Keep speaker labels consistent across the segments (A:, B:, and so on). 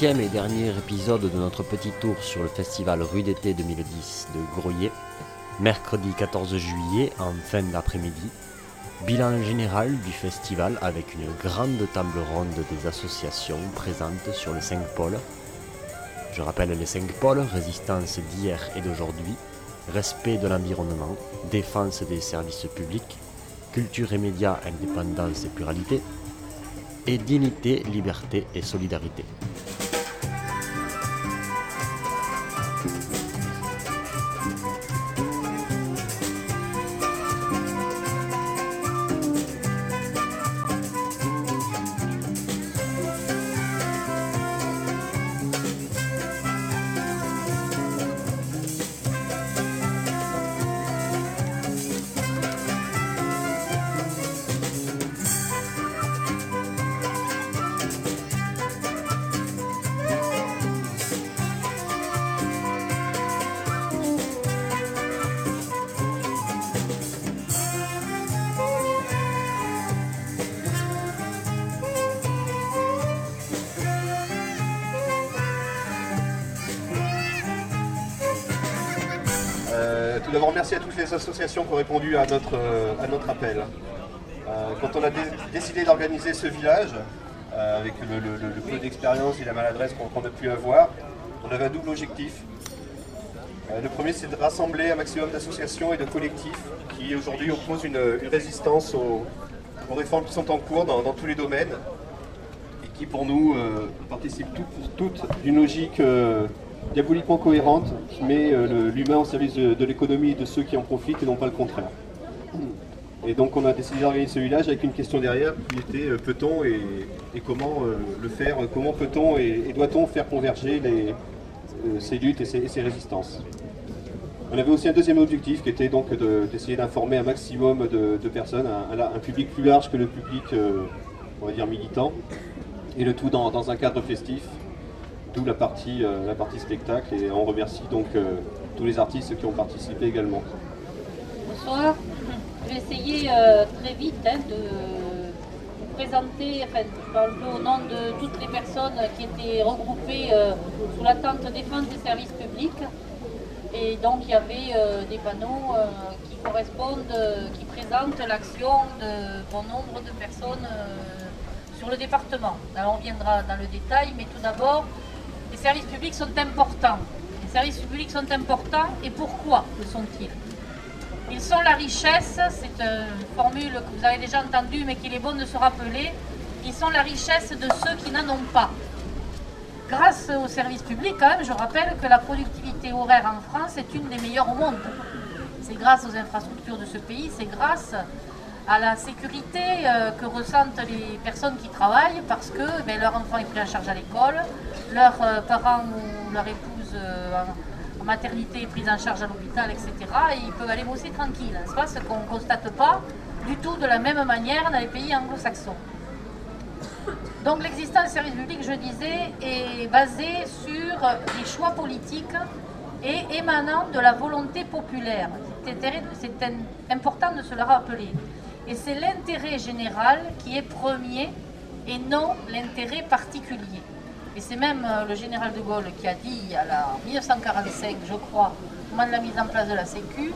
A: Et dernier épisode de notre petit tour sur le festival Rue d'été 2010 de Groyer. Mercredi 14 juillet en fin d'après-midi. Bilan général du festival avec une grande table ronde des associations présentes sur les cinq pôles. Je rappelle les cinq pôles, résistance d'hier et d'aujourd'hui, respect de l'environnement, défense des services publics, culture et médias, indépendance et pluralité, et dignité, liberté et solidarité.
B: D'abord, merci à toutes les associations qui ont répondu à notre, euh, appel. Euh, quand on a dé- décidé d'organiser ce village, euh, avec le, peu d'expérience et la maladresse qu'on a pu avoir, on avait un double objectif. Le premier, c'est de rassembler un maximum d'associations et de collectifs qui aujourd'hui opposent une, résistance aux, réformes qui sont en cours dans, tous les domaines et qui, pour nous, participent toutes, toutes d'une logique diaboliquement cohérente qui met euh, l'humain au service de, l'économie et de ceux qui en profitent et non pas le contraire. Et donc on a décidé d'organiser ce village avec une question derrière qui était euh, peut-on et, comment euh, le faire, comment peut-on et, doit-on faire converger ces luttes et ces, résistances? On avait aussi un deuxième objectif qui était donc de- d'essayer d'informer un maximum de, personnes, un, public plus large que le public, on va dire, militant, et le tout dans un cadre festif, la partie, euh, la partie spectacle, et on remercie donc euh, tous les artistes qui ont participé également.
C: Bonsoir. Je vais essayer euh, très vite hein, de vous présenter, enfin, je parle un peu au nom de toutes les personnes qui étaient regroupées sous la tente défense des services publics. Et donc il y avait des panneaux qui correspondent, qui présentent l'action de bon nombre de personnes sur le département. On viendra dans le détail, mais tout d'abord, les services publics sont importants. Les services publics sont importants et pourquoi le sont-ils? Ils sont la richesse, c'est une formule que vous avez déjà entendue mais qu'il est bon de se rappeler. Ils sont la richesse de ceux qui n'en ont pas. Grâce aux services publics, quand même, je rappelle que la productivité horaire en France est une des meilleures au monde. C'est grâce aux infrastructures de ce pays, c'est grâce à la sécurité euh, que ressentent les personnes qui travaillent parce que ben, leur enfant est pris en charge à l'école, leurs euh, parents ou leur épouse euh, en- maternité est prise en charge à l'hôpital, etc. Et ils peuvent aller bosser tranquille. C'est pas ce qu'on ne constate pas du tout de la même manière dans les pays anglo-saxons. Donc l'existence des services publics, je disais, est basée sur des choix politiques et émanant de la volonté populaire. C'est important de se le rappeler. Et c'est l'intérêt général qui est premier et non l'intérêt particulier. Et c'est même euh, le général de Gaulle qui a dit à la 1945, je crois, au moment de la mise en place de la Sécu,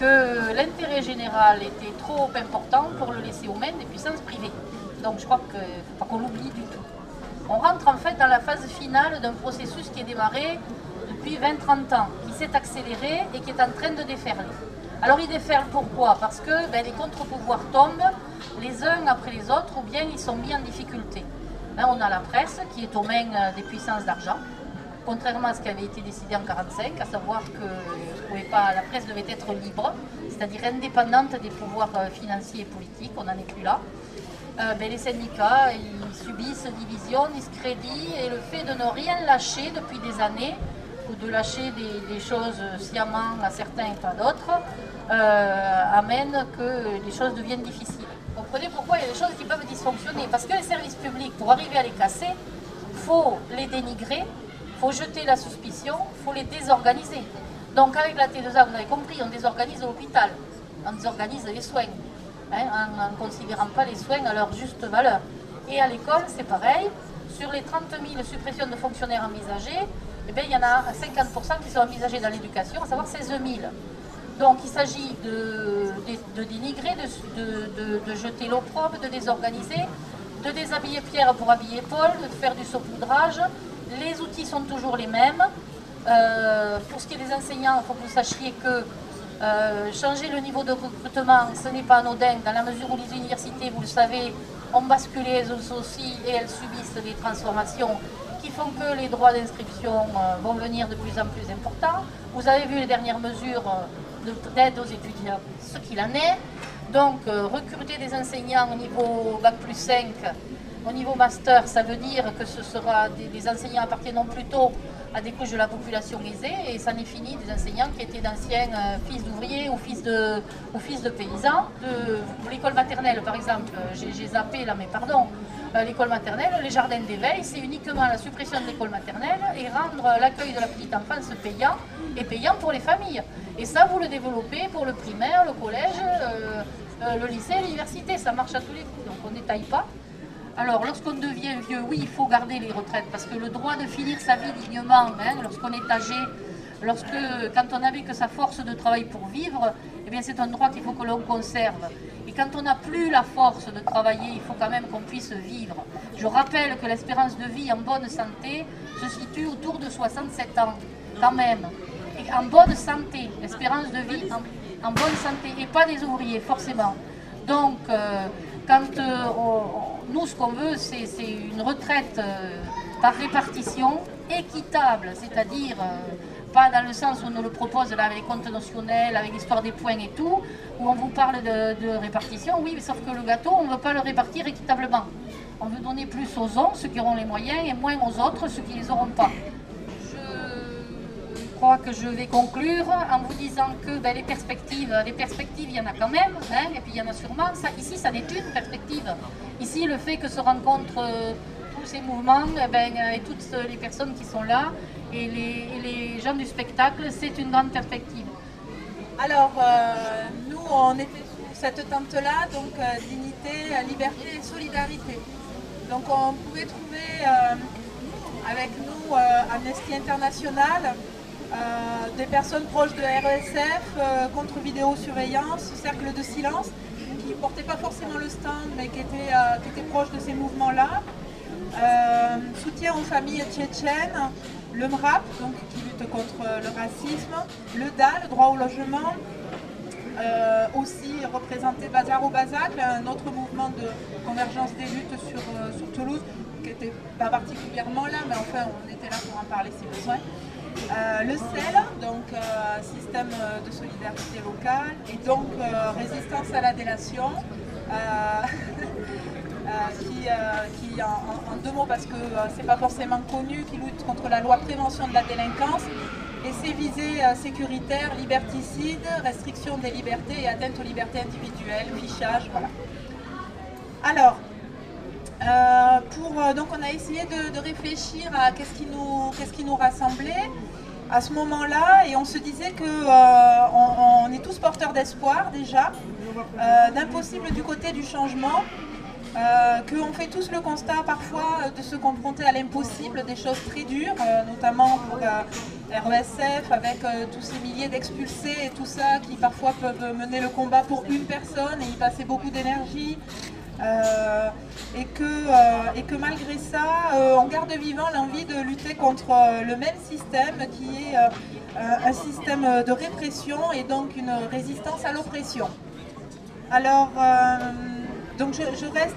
C: que l'intérêt général était trop important pour le laisser aux mains des puissances privées. Donc je crois qu'il ne faut pas qu'on l'oublie du tout. On rentre en fait dans la phase finale d'un processus qui est démarré depuis 20-30 ans, qui s'est accéléré et qui est en train de déferler. Alors il déferle pourquoi? Parce que ben, les contre-pouvoirs tombent les uns après les autres ou bien ils sont mis en difficulté. Là, on a la presse qui est aux mains euh, des puissances d'argent, contrairement à ce qui avait été décidé en 1945, à savoir que pas, la presse devait être libre, c'est-à-dire indépendante des pouvoirs euh, financiers et politiques, on n'en est plus là. Euh, ben, les syndicats, ils subissent division, discrédit, et le fait de ne rien lâcher depuis des années, ou de lâcher des, choses sciemment à certains et pas d'autres, euh, amène que les choses deviennent difficiles. Vous comprenez pourquoi il y a des choses qui peuvent dysfonctionner? Parce que les services publics, pour arriver à les casser, faut les dénigrer, faut jeter la suspicion, faut les désorganiser. Donc avec la T2A, vous avez compris, on désorganise l'hôpital, on désorganise les soins, hein, en ne considérant pas les soins à leur juste valeur. Et à l'école, c'est pareil, sur les 30 000 suppressions de fonctionnaires envisagées, eh bien, il y en a 50% qui sont envisagés dans l'éducation, à savoir 16 000. Donc il s'agit de, dénigrer, de, jeter l'opprobre, de désorganiser, de déshabiller Pierre pour habiller Paul, de faire du saupoudrage. Les outils sont toujours les mêmes. Euh, pour ce qui est des enseignants, il faut que vous sachiez que euh, changer le niveau de recrutement, ce n'est pas anodin, dans la mesure où les universités, vous le savez, ont basculé elles aussi et elles subissent des transformations que les droits d'inscription euh, vont venir de plus en plus importants. Vous avez vu les dernières mesures d'aide aux étudiants, ce qu'il en est. Donc, euh, recruter des enseignants au niveau Bac plus 5, au niveau master, ça veut dire que ce sera des, enseignants appartenant plutôt à des couches de la population aisée, et ça n'est fini des enseignants qui étaient d'anciens euh, fils d'ouvriers ou fils de, ou fils de paysans. De, l'école maternelle, par exemple, j'ai zappé là, mais pardon, euh, l'école maternelle, les jardins d'éveil, c'est uniquement la suppression de l'école maternelle et rendre l'accueil de la petite enfance payant et payant pour les familles. Et ça, vous le développez pour le primaire, le collège, euh, euh, le lycée, l'université. Ça marche à tous les coups, donc on n'étaille pas. Alors, lorsqu'on devient vieux, oui, il faut garder les retraites, parce que le droit de finir sa vie dignement, hein, lorsqu'on est âgé, lorsque, quand on n'avait que sa force de travail pour vivre, eh bien, c'est un droit qu'il faut que l'on conserve. Et quand on n'a plus la force de travailler, il faut quand même qu'on puisse vivre. Je rappelle que l'espérance de vie en bonne santé se situe autour de 67 ans, quand même en bonne santé, l'espérance de vie en, bonne santé, et pas des ouvriers, forcément. Donc, euh, quand euh, nous, ce qu'on veut, c'est une retraite euh, par répartition équitable, c'est-à-dire pas dans le sens où on nous le propose là, avec les comptes notionnels, avec l'histoire des points et tout, où on vous parle de, de répartition, oui, mais sauf que le gâteau, on ne veut pas le répartir équitablement. On veut donner plus aux uns, ceux qui auront les moyens, et moins aux autres, ceux qui ne les auront pas crois que je vais conclure en vous disant que ben, les perspectives, les perspectives, il y en a quand même, hein, et puis il y en a sûrement. Ici, ça n'est une perspective. Ici, le fait que se rencontrent euh, tous ces mouvements eh ben, et toutes les personnes qui sont là et les, gens du spectacle, c'est une grande perspective.
D: Alors, euh, nous, on était sous cette tente-là, donc euh, dignité, liberté et solidarité. Donc, on pouvait trouver avec nous Amnesty International, des personnes proches de RSF, euh, contre vidéosurveillance, cercle de silence, qui ne portaient pas forcément le stand, mais qui étaient, euh, proches de ces mouvements-là. soutien aux familles tchétchènes, le MRAP, donc, qui lutte contre le racisme, le DA, le droit au logement, aussi représenté Bazar au Bazac, un autre mouvement de convergence des luttes sur, sur Toulouse, qui n'était pas particulièrement là, mais enfin on était là pour en parler si besoin. Euh, le CEL, donc euh, système de solidarité locale, et donc euh, résistance à la délation, qui, en, deux mots, parce que c'est pas forcément connu, qui lutte contre la loi prévention de la délinquance et ses visées sécuritaires, liberticides, restriction des libertés et atteinte aux libertés individuelles, fichage, voilà. Alors, pour, donc on a essayé de, réfléchir à qu'est-ce qui, nous, rassemblait à ce moment-là et on se disait que euh, est tous porteurs d'espoir déjà, euh, d'impossible du côté du changement, euh, qu'on fait tous le constat parfois de se confronter à l'impossible, des choses très dures, notamment pour RESF avec tous ces milliers d'expulsés et tout ça qui parfois peuvent mener le combat pour une personne et y passer beaucoup d'énergie. Euh, et, que, euh, et que malgré ça, euh, on garde vivant l'envie de lutter contre le même système qui est un système de répression et donc une résistance à l'oppression. Alors, donc je, reste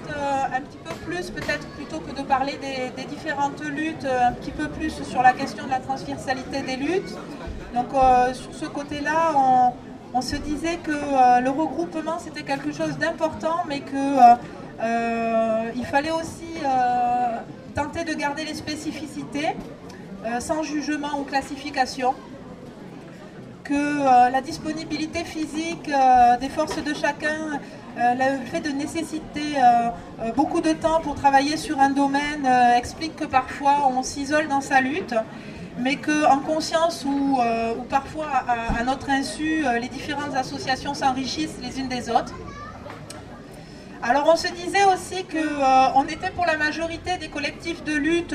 D: un petit peu plus, peut-être plutôt que de parler des, différentes luttes, un petit peu plus sur la question de la transversalité des luttes. Donc sur ce côté-là, on, on se disait que euh, le regroupement c'était quelque chose d'important, mais qu'il euh, euh, fallait aussi tenter de garder les spécificités sans jugement ou classification, que la disponibilité physique des forces de chacun, le fait de nécessiter beaucoup de temps pour travailler sur un domaine explique que parfois on s'isole dans sa lutte mais qu'en conscience ou, euh, parfois à, notre insu, euh, les différentes associations s'enrichissent les unes des autres. Alors on se disait aussi qu'on était pour la majorité des collectifs de lutte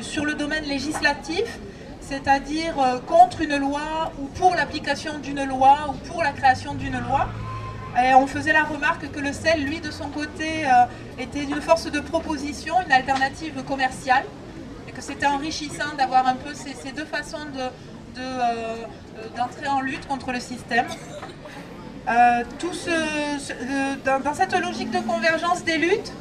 D: sur le domaine législatif, c'est-à-dire contre une loi ou pour l'application d'une loi ou pour la création d'une loi. Et on faisait la remarque que le sel, lui, de son côté, était une force de proposition, une alternative commerciale, c'était enrichissant d'avoir un peu ces, deux façons d'entrer en lutte contre le système. Euh, tout dans, cette logique de convergence des luttes,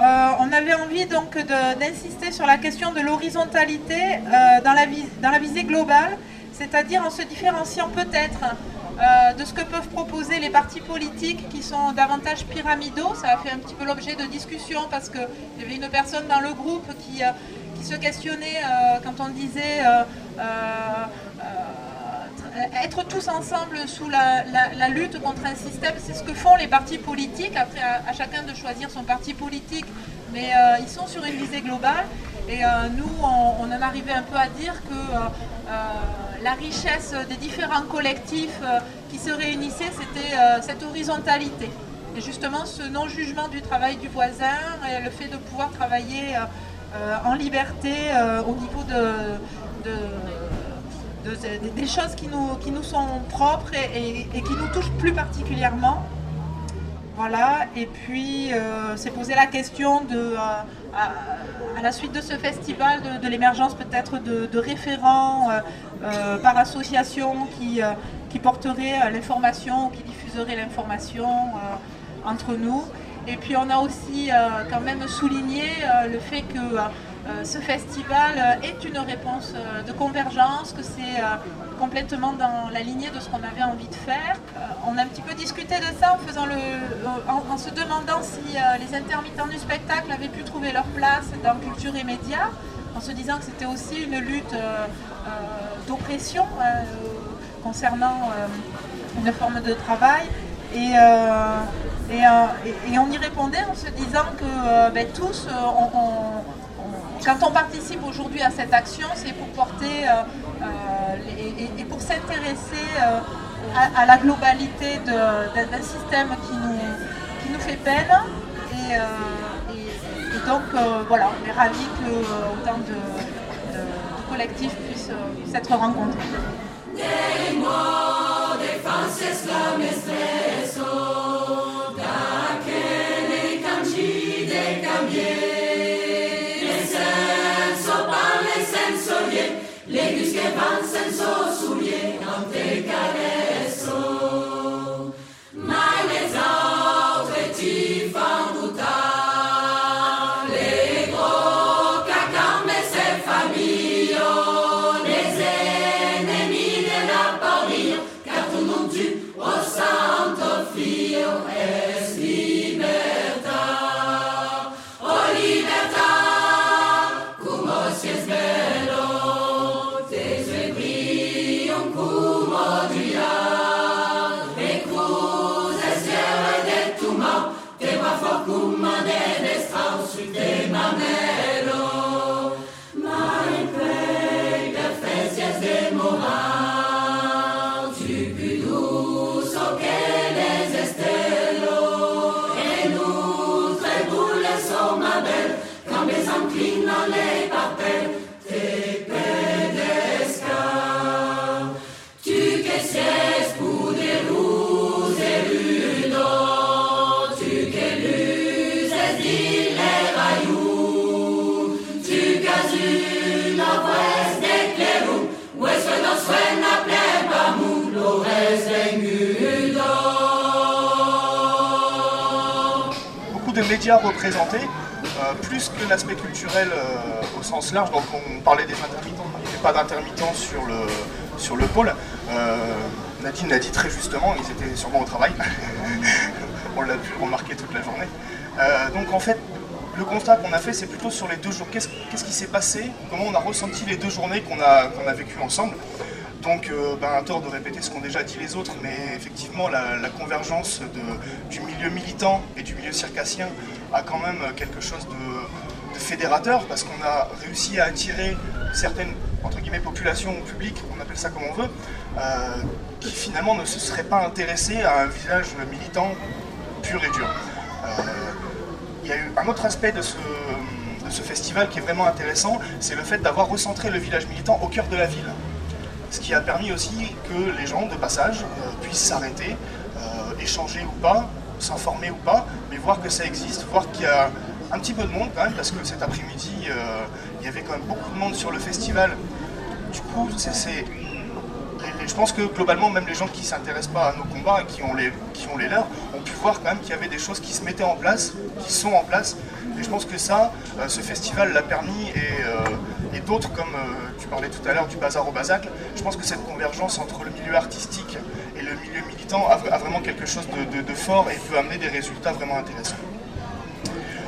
D: euh, on avait envie donc d'insister sur la question de l'horizontalité euh, dans la visée globale, c'est-à-dire en se différenciant peut-être de ce que peuvent proposer les partis politiques qui sont davantage pyramidaux. Ça a fait un petit peu l'objet de discussions parce qu'il y avait une personne dans le groupe qui, qui se questionnait quand on disait euh, être tous ensemble sous la, lutte contre un système, c'est ce que font les partis politiques. Après, à, chacun de choisir son parti politique, mais euh, ils sont sur une visée globale. Et euh, nous, on, en arrivait un peu à dire que la richesse des différents collectifs qui se réunissaient, c'était cette horizontalité. Et justement, ce non-jugement du travail du voisin et le fait de pouvoir travailler en liberté au niveau de des choses qui nous, qui nous sont propres et, qui nous touchent plus particulièrement. Voilà, et puis euh, c'est posé la question de, euh, à, la suite de ce festival, de, l'émergence peut-être de, référents euh, par association qui, qui porteraient l'information ou qui diffuseraient l'information entre nous. Et puis on a aussi quand même souligné le fait que euh, ce festival euh, est une réponse euh, de convergence, que c'est complètement dans la lignée de ce qu'on avait envie de faire. on a un petit peu discuté de ça en, se demandant si les intermittents du spectacle avaient pu trouver leur place dans culture et médias, en se disant que c'était aussi une lutte d'oppression concernant une forme de travail. Et, et, on y répondait en se disant que ben, tous, quand on participe aujourd'hui à cette action, c'est pour porter euh, euh, et, pour s'intéresser euh, à, la globalité d'un système qui nous, qui nous fait peine. Et, donc voilà, on est ravis que autant de, collectifs puissent, s'être rencontrés.
E: Legis senso
F: médias représentés, euh, plus que l'aspect culturel euh, au sens large. Donc on parlait des intermittents, il n'y avait pas d'intermittents sur le, sur le pôle. Euh, Nadine l'a dit très justement, ils étaient sûrement au travail. on l'a pu remarquer toute la journée. donc en fait, le constat qu'on a fait, c'est plutôt sur les deux jours. Qu'est-ce qui s'est passé? Comment on a ressenti les deux journées qu'on a, qu'on a vécues ensemble? Donc, euh, ben, un tort de répéter ce qu'ont déjà dit les autres, mais effectivement, la, convergence du milieu militant et du milieu circassien a quand même quelque chose de, fédérateur, parce qu'on a réussi à attirer certaines entre guillemets populations ou public, on appelle ça comme on veut, euh, qui finalement ne se seraient pas intéressés à un visage militant pur et dur. Euh, il y a eu un autre aspect de ce festival qui est vraiment intéressant, c'est le fait d'avoir recentré le village militant au cœur de la ville. Ce qui a permis aussi que les gens de passage euh, puissent s'arrêter, euh, échanger ou pas, s'informer ou pas, mais voir que ça existe, voir qu'il y a un petit peu de monde quand même, parce que cet après-midi, euh, il y avait quand même beaucoup de monde sur le festival. Du coup, c'est, je pense que globalement, même les gens qui ne s'intéressent pas à nos combats et qui ont, les, qui ont les leurs, ont pu voir quand même qu'il y avait des choses qui se mettaient en place, qui sont en place. Et je pense que ça, ce festival l'a permis et, et d'autres, comme euh, tu parlais tout à l'heure du bazar au bazac, je pense que cette convergence entre le milieu artistique et le milieu militant a, vraiment quelque chose de, fort et peut amener des résultats vraiment intéressants.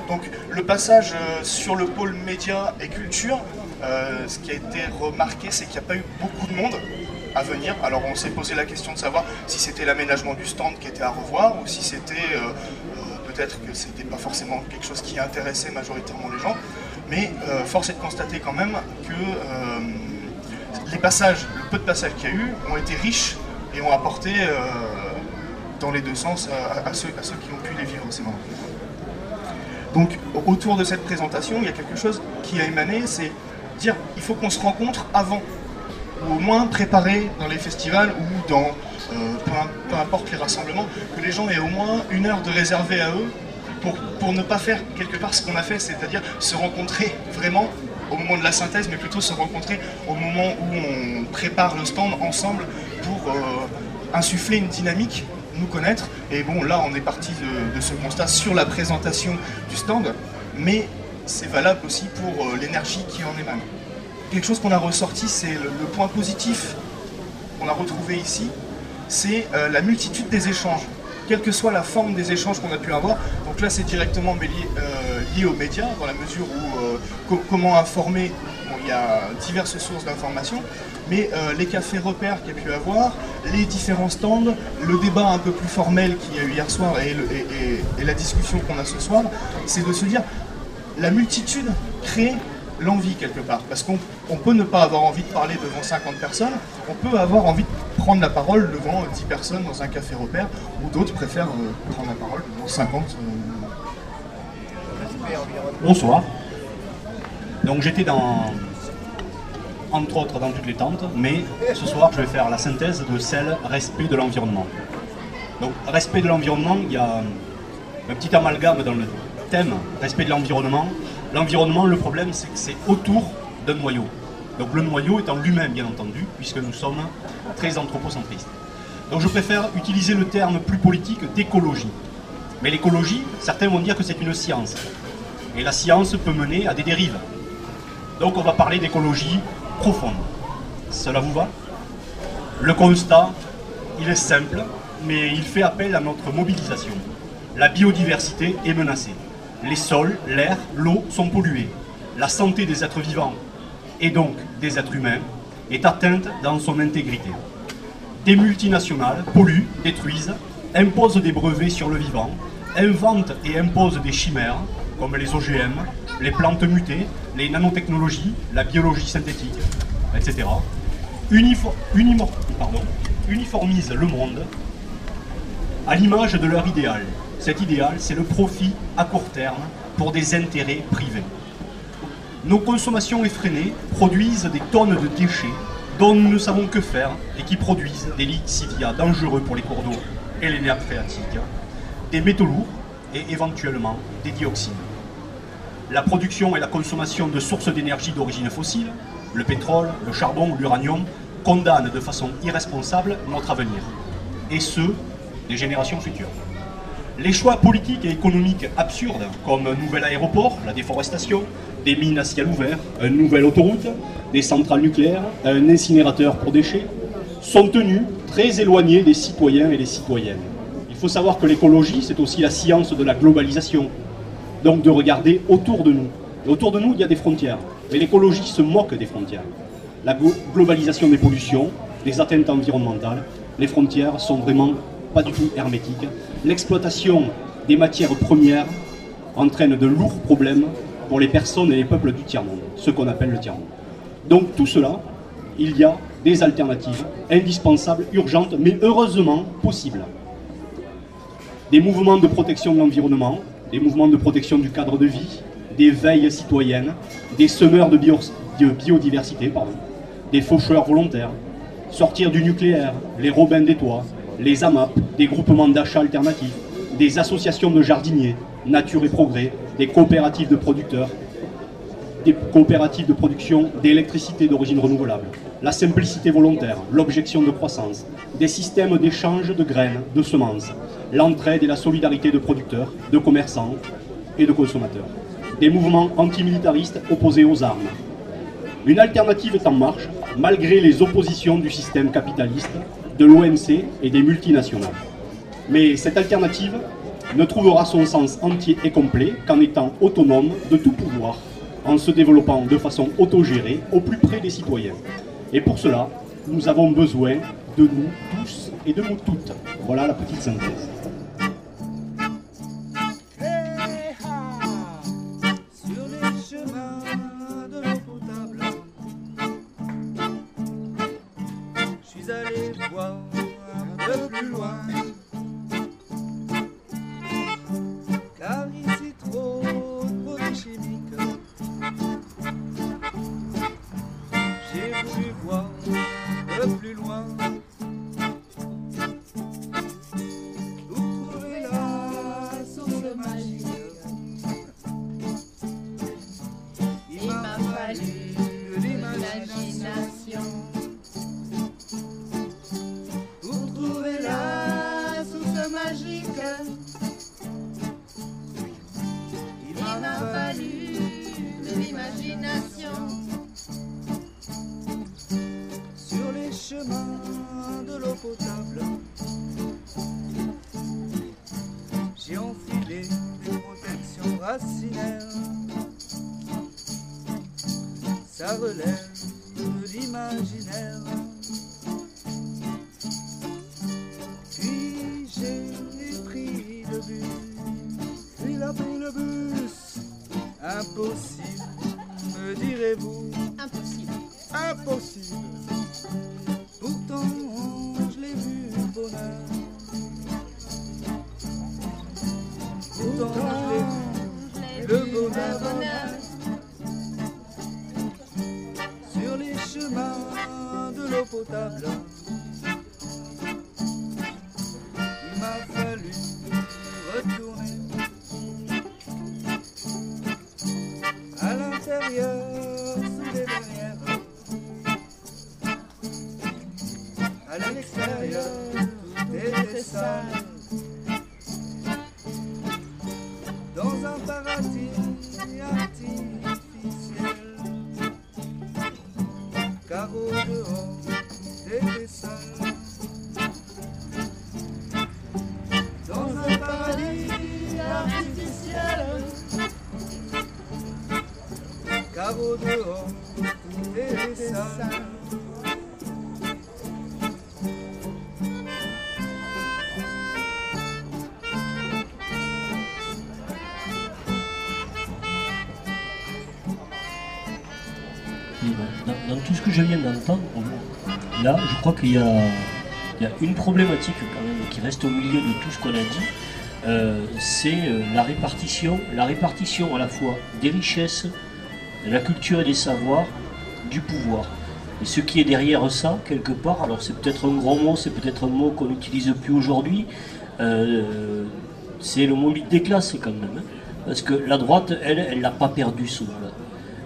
F: Donc le passage euh, sur le pôle médias et culture, euh, ce qui a été remarqué, c'est qu'il n'y a pas eu beaucoup de monde à venir. Alors on s'est posé la question de savoir si c'était l'aménagement du stand qui était à revoir ou si c'était peut-être que c'était pas forcément quelque chose qui intéressait majoritairement les gens. Mais euh, force est de constater quand même que euh, les passages, le peu de passages qu'il y a eu, ont été riches et ont apporté euh, dans les deux sens à, ceux, qui ont pu les vivre ces moments. Donc autour de cette présentation, il y a quelque chose qui a émané, c'est dire il faut qu'on se rencontre avant, ou au moins préparer dans les festivals ou dans peu, peu importe les rassemblements, que les gens aient au moins une heure de réservée à eux pour, pour ne pas faire quelque part ce qu'on a fait, c'est-à-dire se rencontrer vraiment au moment de la synthèse, mais plutôt se rencontrer au moment où on prépare le stand ensemble pour euh, insuffler une dynamique, nous connaître. Et bon, là, on est parti de, ce constat sur la présentation du stand, mais c'est valable aussi pour euh, l'énergie qui en émane. Quelque chose qu'on a ressorti, c'est le, le point positif qu'on a retrouvé ici, c'est euh, la multitude des échanges, quelle que soit la forme des échanges qu'on a pu avoir. Là, c'est directement euh, lié aux médias, dans la mesure où euh, co- comment informer, il y a diverses sources d'informations, mais euh, les cafés repères qu'il y a pu avoir, les différents stands, le débat un peu plus formel qu'il y a eu hier soir et, et- la discussion qu'on a ce soir, c'est de se dire, la multitude crée l'envie quelque part. Parce qu'on on peut ne pas avoir envie de parler devant 50 personnes, on peut avoir envie de prendre la parole devant 10 personnes dans un café repère, ou d'autres préfèrent euh, prendre la parole devant 50. euh,
G: Bonsoir. Donc j'étais dans, entre autres dans toutes les tentes, mais ce soir je vais faire la synthèse de celle respect de l'environnement. Donc respect de l'environnement, il y a un petit amalgame dans le thème respect de l'environnement. L'environnement, le problème c'est que c'est autour d'un noyau. Donc le noyau étant l'humain bien entendu, puisque nous sommes très anthropocentristes. Donc je préfère utiliser le terme plus politique d'écologie. Mais l'écologie, certains vont dire que c'est une science. Et la science peut mener à des dérives. Donc on va parler d'écologie profonde. Cela vous va? Le constat, il est simple, mais il fait appel à notre mobilisation. La biodiversité est menacée. Les sols, l'air, l'eau sont pollués. La santé des êtres vivants, et donc des êtres humains, est atteinte dans son intégrité. Des multinationales polluent, détruisent, imposent des brevets sur le vivant, inventent et imposent des chimères, comme les OGM, les plantes mutées, les nanotechnologies, la biologie synthétique, etc. Uniformisent le monde à l'image de leur idéal. Cet idéal, c'est le profit à court terme pour des intérêts privés. Nos consommations effrénées produisent des tonnes de déchets dont nous ne savons que faire et qui produisent des lixiviats dangereux pour les cours d'eau et les nappes phréatiques, des métaux lourds et éventuellement des dioxines. La production et la consommation de sources d'énergie d'origine fossile, le pétrole, le charbon l'uranium, condamnent de façon irresponsable notre avenir, et ceux des générations futures. Les choix politiques et économiques absurdes, comme un nouvel aéroport, la déforestation, des mines à ciel ouvert, une nouvelle autoroute, des centrales nucléaires, un incinérateur pour déchets, sont tenus très éloignés des citoyens et des citoyennes. Il faut savoir que l'écologie, c'est aussi la science de la globalisation, donc de regarder autour de nous. Et autour de nous, il y a des frontières, mais l'écologie se moque des frontières. La glo- globalisation des pollutions, des atteintes environnementales, les frontières sont vraiment pas du tout hermétiques. L'exploitation des matières premières entraîne de lourds problèmes pour les personnes et les peuples du tiers-monde, ce qu'on appelle le tiers-monde. Donc tout cela, il y a des alternatives indispensables, urgentes, mais heureusement possibles. des mouvements de protection de l'environnement, des mouvements de protection du cadre de vie, des veilles citoyennes, des semeurs de, bio- de biodiversité, pardon, des faucheurs volontaires, sortir du nucléaire, les Robins des Toits, les AMAP, des groupements d'achat alternatifs, des associations de jardiniers, Nature et Progrès, des coopératives de producteurs, des coopératives de production d'électricité d'origine renouvelable, la simplicité volontaire, l'objection de croissance, des systèmes d'échange de graines, de semences, l'entraide et la solidarité de producteurs, de commerçants et de consommateurs, des mouvements antimilitaristes opposés aux armes. Une alternative est en marche, malgré les oppositions du système capitaliste, de l'OMC et des multinationales. Mais cette alternative ne trouvera son sens entier et complet qu'en étant autonome de tout pouvoir, en se développant de façon autogérée au plus près des citoyens. Et pour cela, nous avons besoin de nous tous et de nous toutes. Voilà la petite synthèse.
H: De l'eau potable,
I: là, je crois qu'il y a, une problématique quand même qui reste au milieu de tout ce qu'on a dit. Euh, c'est euh, la répartition, la répartition à la fois des richesses, de la culture et des savoirs, du pouvoir. Et ce qui est derrière ça, quelque part, alors c'est peut-être un gros mot, c'est peut-être un mot qu'on n'utilise plus aujourd'hui, euh, c'est le mot lutte des classes quand même. hein. Parce que la droite, elle, elle l'a pas perdu ce mot-là.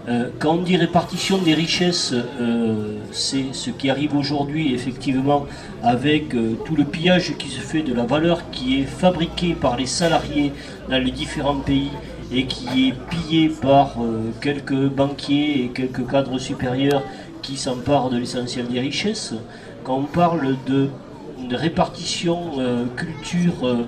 I: Euh, quand on dit répartition des richesses, euh, c'est ce qui arrive aujourd'hui effectivement avec euh, tout le pillage qui se fait de la valeur qui est fabriquée par les salariés dans les différents pays et qui est pillée par quelques banquiers et quelques cadres supérieurs qui s'emparent de l'essentiel des richesses. Quand on parle de, répartition culture,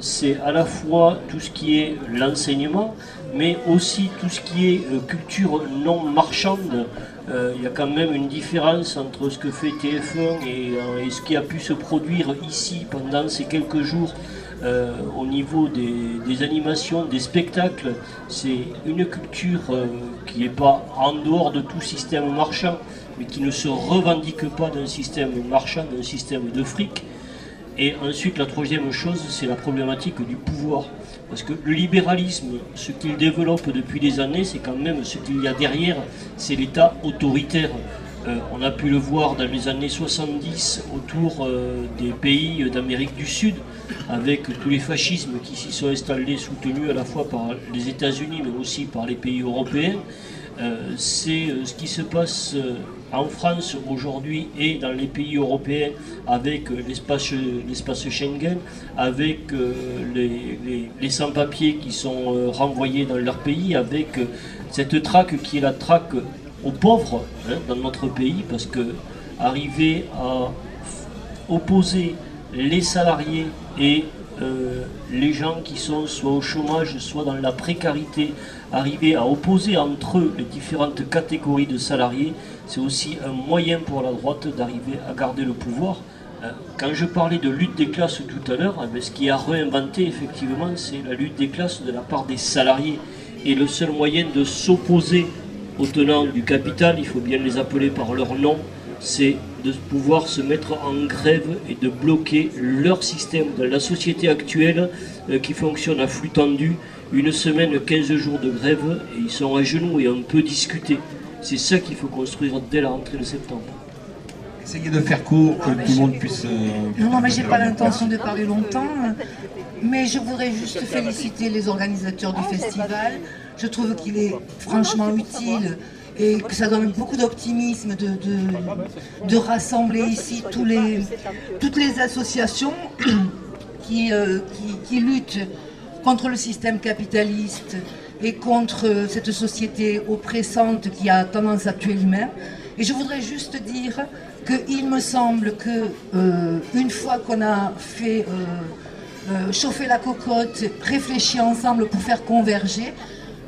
I: c'est à la fois tout ce qui est l'enseignement, mais aussi tout ce qui est euh, culture non marchande. Euh, Il y a quand même une différence entre ce que fait TF1 et, euh, et ce qui a pu se produire ici pendant ces quelques jours au niveau des, animations, des spectacles. C'est une culture qui n'est pas en dehors de tout système marchand, mais qui ne se revendique pas d'un système marchand, d'un système de fric. Et ensuite, la troisième chose, c'est la problématique du pouvoir. Parce que le libéralisme, ce qu'il développe depuis des années, c'est quand même ce qu'il y a derrière, c'est l'État autoritaire. Euh, on a pu le voir dans les années 70 autour euh, des pays d'Amérique du Sud, avec tous les fascismes qui s'y sont installés, soutenus à la fois par les États-Unis, mais aussi par les pays européens. Euh, c'est ce qui se passe en France aujourd'hui et dans les pays européens avec euh, l'espace Schengen, avec euh, les, sans-papiers qui sont euh, renvoyés dans leur pays, avec cette traque qui est la traque aux pauvres hein, dans notre pays, parce que arriver à opposer les salariés et les gens qui sont soit au chômage, soit dans la précarité, arriver à opposer entre eux les différentes catégories de salariés, c'est aussi un moyen pour la droite d'arriver à garder le pouvoir. Euh, Quand je parlais de lutte des classes tout à l'heure, eh bien, ce qui a réinventé effectivement, c'est la lutte des classes de la part des salariés. Et le seul moyen de s'opposer aux tenants du capital, il faut bien les appeler par leur nom, c'est de pouvoir se mettre en grève et de bloquer leur système dans la société actuelle euh, qui fonctionne à flux tendu. Une semaine, 15 jours de grève, et ils sont à genoux et on peut discuter. C'est ça qu'il faut construire dès la rentrée de septembre.
J: Essayez de faire court, que tout le monde puisse. euh,
K: Non, non, mais j'ai pas l'intention de parler longtemps. Mais je voudrais juste féliciter les organisateurs du festival. Je trouve qu'il est franchement utile et que ça donne beaucoup d'optimisme de, de, de rassembler ici tous les, toutes les associations qui, euh, qui, qui luttent contre le système capitaliste et contre cette société oppressante qui a tendance à tuer l'humain. Et je voudrais juste dire qu'il me semble que euh, une fois qu'on a fait euh, euh, chauffer la cocotte, réfléchi ensemble pour faire converger,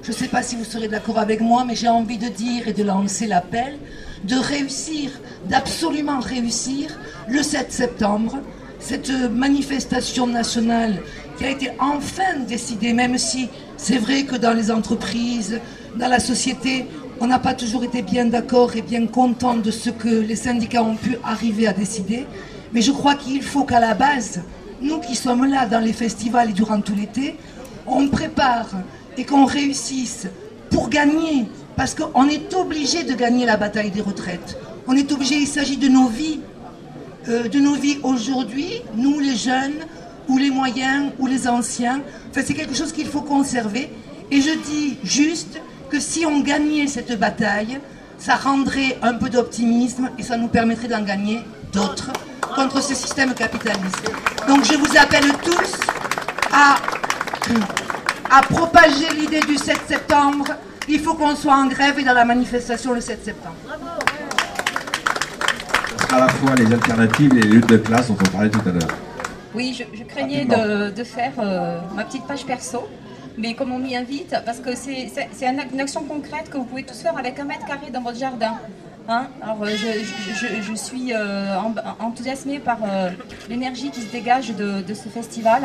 K: je ne sais pas si vous serez d'accord avec moi, mais j'ai envie de dire et de lancer l'appel de réussir, d'absolument réussir le 7 septembre, cette manifestation nationale qui a été enfin décidée, même si c'est vrai que dans les entreprises, dans la société, on n'a pas toujours été bien d'accord et bien content de ce que les syndicats ont pu arriver à décider. Mais je crois qu'il faut qu'à la base, nous qui sommes là dans les festivals et durant tout l'été, on prépare et qu'on réussisse pour gagner, parce qu'on est obligé de gagner la bataille des retraites. On est obligé, il s'agit de nos vies, euh, de nos vies aujourd'hui, nous les jeunes, ou les moyens, ou les anciens. C'est quelque chose qu'il faut conserver. Et je dis juste que si on gagnait cette bataille, ça rendrait un peu d'optimisme et ça nous permettrait d'en gagner d'autres contre ce système capitaliste. Donc je vous appelle tous à, à propager l'idée du 7 septembre. Il faut qu'on soit en grève et dans la manifestation le 7 septembre.
J: À la fois les alternatives et les luttes de classe dont on parlait tout à l'heure.
L: Oui, je, je craignais de, de faire euh, ma petite page perso, mais comme on m'y invite, parce que c'est c'est- c'est un- une action concrète que vous pouvez tous faire avec un mètre carré dans votre jardin. Hein Alors, euh, je, je- suis euh, en- enthousiasmée par euh, l'énergie qui se dégage de, de ce festival.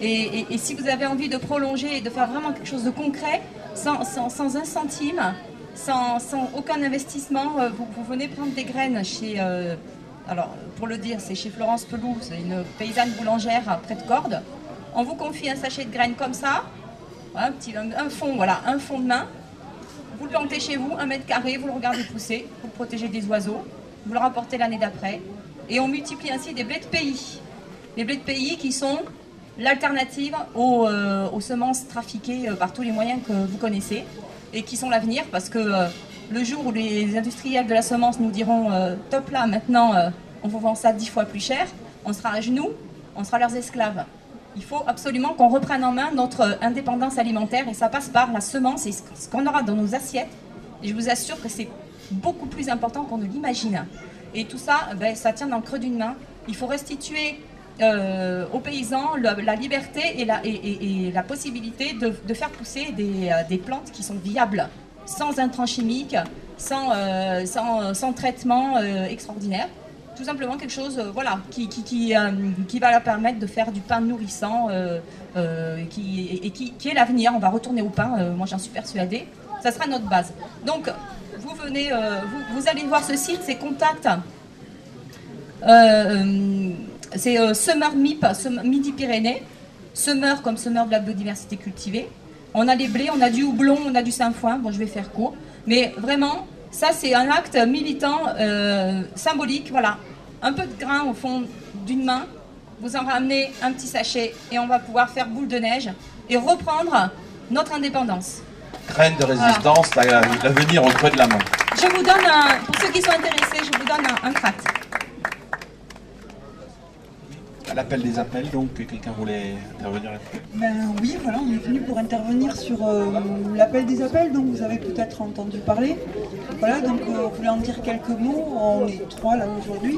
L: Et, et- et si vous avez envie de prolonger et de faire vraiment quelque chose de concret, sans, sans- sans un centime, sans, aucun investissement, euh, vous, venez prendre des graines chez, euh, alors pour le dire, c'est chez Florence Pelou, c'est une paysanne boulangère près de Cordes. On vous confie un sachet de graines comme ça, un, petit, un, fond, voilà, un fond de main. Vous le plantez chez vous, un mètre carré, vous le regardez pousser, vous le protégez des oiseaux, vous le rapportez l'année d'après. Et on multiplie ainsi des blés de pays. Les blés de pays qui sont l'alternative aux, euh, semences trafiquées par tous les moyens que vous connaissez et qui sont l'avenir parce que euh, le jour où les industriels de la semence nous diront euh, top là, maintenant euh, on vous vend ça dix fois plus cher, on sera à genoux, on sera leurs esclaves. Il faut absolument qu'on reprenne en main notre indépendance alimentaire et ça passe par la semence et ce qu'on aura dans nos assiettes. Et je vous assure que c'est beaucoup plus important qu'on ne l'imagine. Et tout ça, ben, ça tient dans le creux d'une main. Il faut restituer euh, aux paysans la liberté et la, possibilité de, faire pousser des, euh, des plantes qui sont viables, sans intrants chimiques, sans, euh, sans, traitement extraordinaire. Tout simplement quelque chose voilà, qui, qui, qui, qui va leur permettre de faire du pain nourrissant qui, et, qui, est l'avenir. On va retourner au pain, moi j'en suis persuadée. Ça sera notre base. Donc, vous venez, vous, vous allez voir ce site, ces contacts. Euh, c'est euh, Summer MIP, Midi-Pyrénées. Summer comme Summer de la biodiversité cultivée. On a les blés, on a du houblon, on a du sainfoin. Bon, je vais faire court. Mais vraiment, ça, c'est un acte militant, euh, symbolique. Voilà. Un peu de grain au fond d'une main. Vous en ramenez un petit sachet et on va pouvoir faire boule de neige et reprendre notre indépendance.
M: Graines de résistance, la- l'avenir au creux de la main.
L: Je vous donne, un, pour ceux qui sont intéressés, je vous donne un, un.
G: L'appel des appels, donc quelqu'un voulait intervenir là-dessus
N: Ben oui, voilà, on est venu pour intervenir sur euh, l'appel des appels, dont vous avez peut-être entendu parler. Voilà, donc euh, on voulait en dire quelques mots. On est trois là aujourd'hui.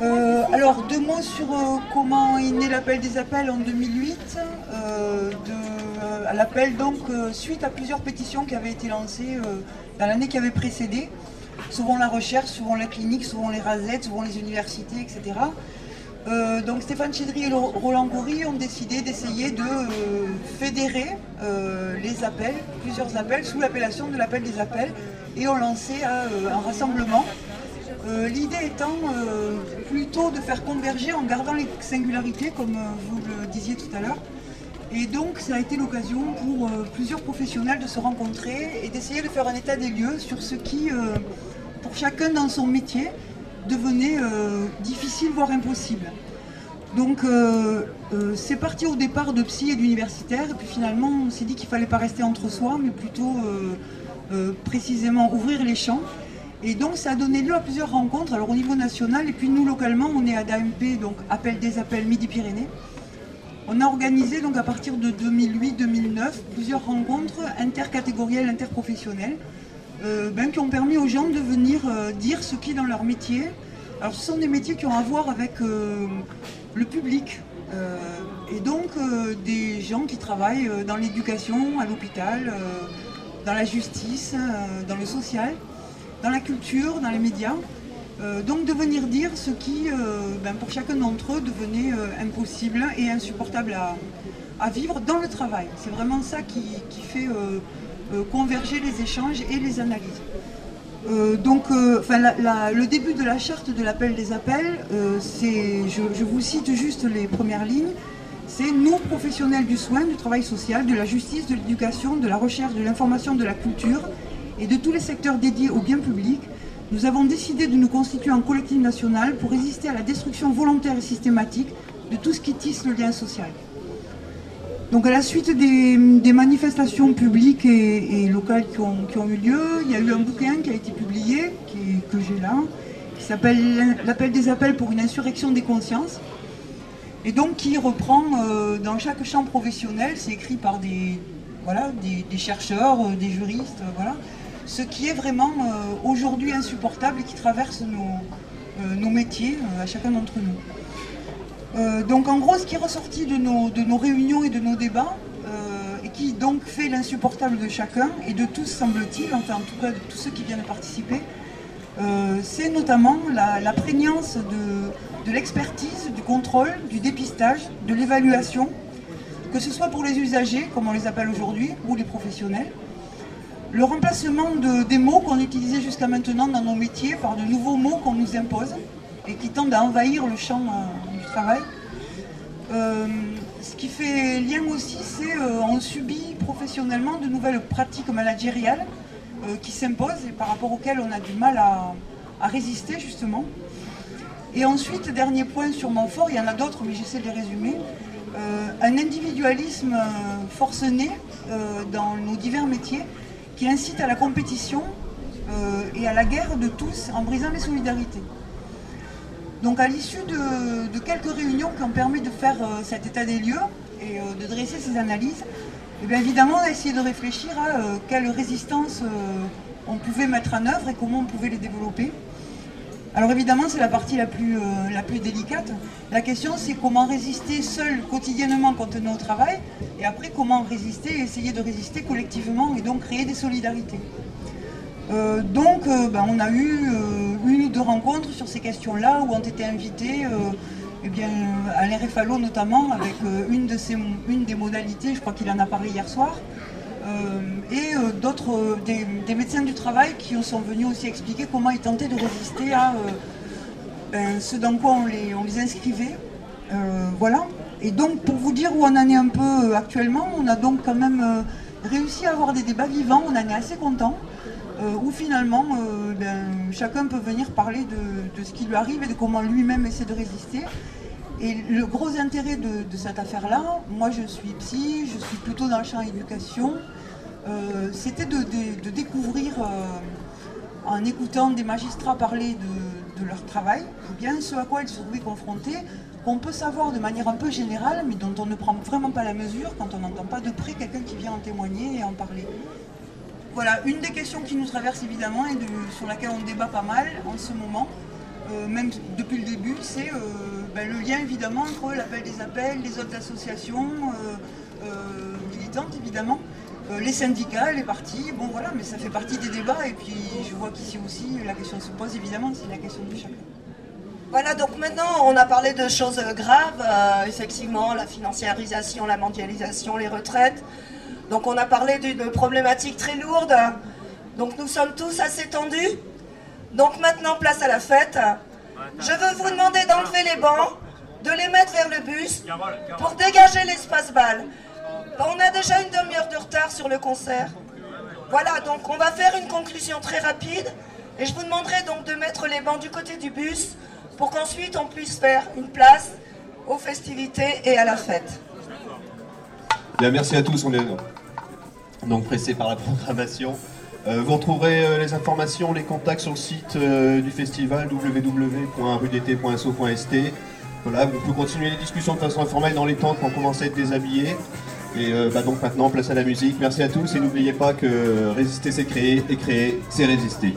N: Euh, alors, deux mots sur comment est né l'appel des appels en 2008. euh, de, euh, à l'appel, donc, suite à plusieurs pétitions qui avaient été lancées dans l'année qui avait précédé. Souvent la recherche, souvent la clinique, souvent les rasettes, souvent les universités, etc. Euh, donc Stéphane Chédry et Roland Goury ont décidé d'essayer de euh, fédérer euh, les appels, plusieurs appels, sous l'appellation de l'appel des appels, et ont lancé un rassemblement. L'idée étant plutôt de faire converger en gardant les singularités, comme vous le disiez tout à l'heure. Et donc ça a été l'occasion pour plusieurs professionnels de se rencontrer et d'essayer de faire un état des lieux sur ce qui, pour chacun dans son métier, devenait euh, difficile, voire impossible. Donc euh, euh, c'est parti au départ de psy et d'universitaires, et puis finalement on s'est dit qu'il ne fallait pas rester entre soi, mais plutôt précisément ouvrir les champs. Et donc ça a donné lieu à plusieurs rencontres, alors au niveau national, et puis nous localement on est à d'AMP, donc appel des appels Midi-Pyrénées. On a organisé donc à partir de 2008-2009 plusieurs rencontres intercatégorielles, interprofessionnelles, euh, ben, qui ont permis aux gens de venir euh, dire ce qui est dans leur métier. Alors ce sont des métiers qui ont à voir avec euh, le public. et donc des gens qui travaillent dans l'éducation, à l'hôpital, dans la justice, dans le social, dans la culture, dans les médias. Donc de venir dire ce qui, ben, pour chacun d'entre eux, devenait impossible et insupportable à, vivre dans le travail. C'est vraiment ça qui, fait converger les échanges et les analyses. Euh, donc, euh, le début de la charte de l'appel des appels, euh, c'est, je, je vous cite juste les premières lignes, c'est nous, professionnels du soin, du travail social, de la justice, de l'éducation, de la recherche, de l'information, de la culture et de tous les secteurs dédiés au bien public, nous avons décidé de nous constituer en collectif national pour résister à la destruction volontaire et systématique de tout ce qui tisse le lien social. Donc à la suite des, manifestations publiques et, locales qui ont, eu lieu, il y a eu un bouquin qui a été publié, que j'ai là, qui s'appelle L'appel des appels pour une insurrection des consciences, et donc qui reprend euh, dans chaque champ professionnel, c'est écrit par des, voilà, des, chercheurs, euh, des juristes, euh, voilà, ce qui est vraiment aujourd'hui insupportable et qui traverse nos, métiers à chacun d'entre nous. Euh, donc en gros, ce qui est ressorti de nos, réunions et de nos débats, euh, et qui donc fait l'insupportable de chacun, et de tous semble-t-il, enfin en tout cas de tous ceux qui viennent participer, euh, c'est notamment la, prégnance de, l'expertise, du contrôle, du dépistage, de l'évaluation, que ce soit pour les usagers, comme on les appelle aujourd'hui, ou les professionnels, le remplacement de- des mots qu'on utilisait jusqu'à maintenant dans nos métiers par de nouveaux mots qu'on nous impose et qui tendent à envahir le champ Euh, ce qui fait lien aussi, c'est qu'on subit professionnellement de nouvelles pratiques managériales euh, qui s'imposent et par rapport auxquelles on a du mal à, à résister justement. Et ensuite, dernier point sûrement fort, il y en a d'autres mais j'essaie de les résumer, euh, un individualisme euh, forcené euh, dans nos divers métiers qui incite à la compétition euh, et à la guerre de tous en brisant les solidarités. Donc à l'issue de, quelques réunions qui ont permis de faire euh, cet état des lieux et euh, de dresser ces analyses, eh bien évidemment on a essayé de réfléchir à euh, quelles résistances on pouvait mettre en œuvre et comment on pouvait les développer. Alors évidemment c'est la partie la plus, la plus délicate. La question c'est comment résister seul quotidiennement quand on est au travail et après comment résister et essayer de résister collectivement et donc créer des solidarités. Euh, donc, euh, ben, on a eu euh, une ou deux rencontres sur ces questions-là où ont été invités, eh bien, Alain notamment, avec une, des modalités, je crois qu'il en a parlé hier soir, et d'autres, des, médecins du travail qui sont venus aussi expliquer comment ils tentaient de résister à, ben, ce dans quoi on les, on les inscrivait. Voilà. Et donc pour vous dire où on en est un peu actuellement, on a donc quand même réussi à avoir des débats vivants, on en est assez content, euh, où finalement euh, ben, chacun peut venir parler de, ce qui lui arrive et de comment lui-même essaie de résister. Et le gros intérêt de, cette affaire-là, moi je suis psy, je suis plutôt dans le champ éducation, euh, c'était de, découvrir, en écoutant des magistrats parler de, leur travail, eh bien ce à quoi ils se trouvaient confrontés, qu'on peut savoir de manière un peu générale, mais dont on ne prend vraiment pas la mesure quand on n'entend pas de près quelqu'un qui vient en témoigner et en parler. Voilà, une des questions qui nous traverse évidemment et sur laquelle on débat pas mal en ce moment, euh, même depuis le début, c'est euh, ben, le lien évidemment entre l'appel des appels, les autres associations euh, militantes évidemment, les syndicats, les partis, bon voilà, mais ça fait partie des débats et puis je vois qu'ici aussi la question se pose évidemment, c'est la question de chacun.
O: Voilà, donc maintenant on a parlé de choses graves, effectivement, la financiarisation, la mondialisation, les retraites. Donc on a parlé d'une problématique très lourde. Donc nous sommes tous assez tendus. Donc maintenant, place à la fête. Je veux vous demander d'enlever les bancs, de les mettre vers le bus pour dégager l'espace balle. On a déjà une demi-heure de retard sur le concert. Voilà, donc on va faire une conclusion très rapide. Et je vous demanderai donc de mettre les bancs du côté du bus pour qu'ensuite on puisse faire une place aux festivités et à la fête.
B: Bien, merci à tous, donc pressé par la programmation. Euh, vous retrouverez euh, les informations, les contacts sur le site euh, du festival www.rudt.so.st. Voilà, on peut continuer les discussions de façon informelle dans les temps quand on à être déshabillé. Et bah, donc maintenant, place à la musique. Merci à tous et n'oubliez pas que résister c'est créer et créer c'est résister.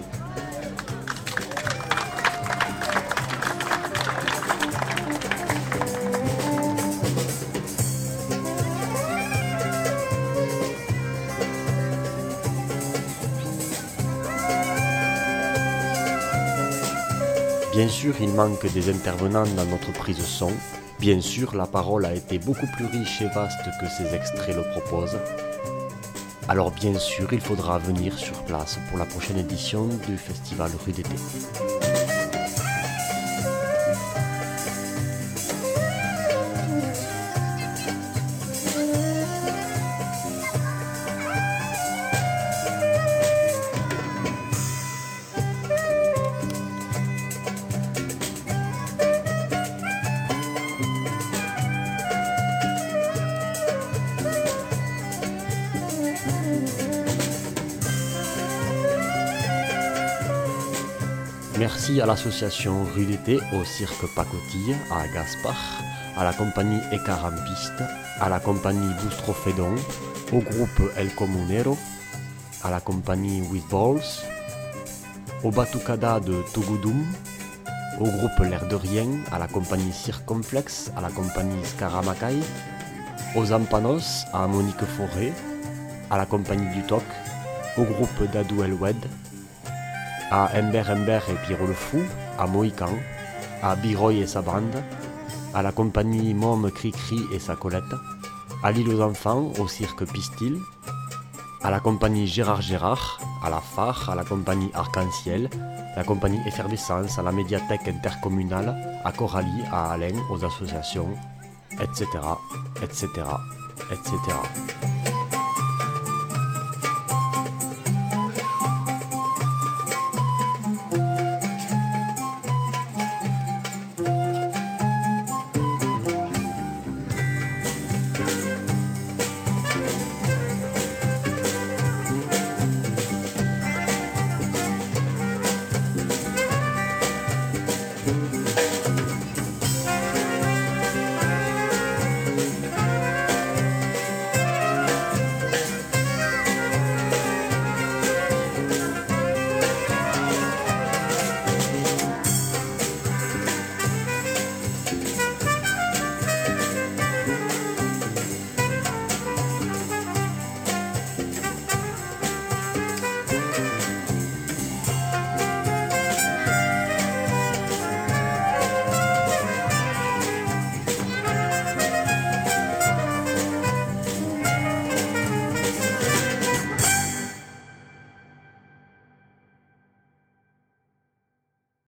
A: Sûr, il manque des intervenants dans notre prise son. Bien sûr, la parole a été beaucoup plus riche et vaste que ces extraits le proposent. Alors bien sûr, il faudra venir sur place pour la prochaine édition du festival Rue d'été. Merci à l'association Rue d'été, au cirque Pacotille, à Gaspard, à la compagnie Ecarampiste, à la compagnie Bustrofedon, au groupe El Comunero, à la compagnie With Balls, au Batucada de Tugudum, au groupe L'air de rien, à la compagnie Circonflex, à la compagnie Scaramacay, aux Ampanos, à Monique Forêt, à la compagnie du Toc, au groupe Dadou El Wed, à Ember Ember et Pierrot le Fou, à Mohican, à Biroy et sa bande, à la compagnie Mom Cricri et sa Colette, à l'île aux enfants, au cirque Pistil, à la compagnie Gérard Gérard, à la phare, à la compagnie Arc-en-Ciel, la compagnie Effervescence, à la médiathèque intercommunale, à Coralie, à Alain, aux associations, etc., etc., etc.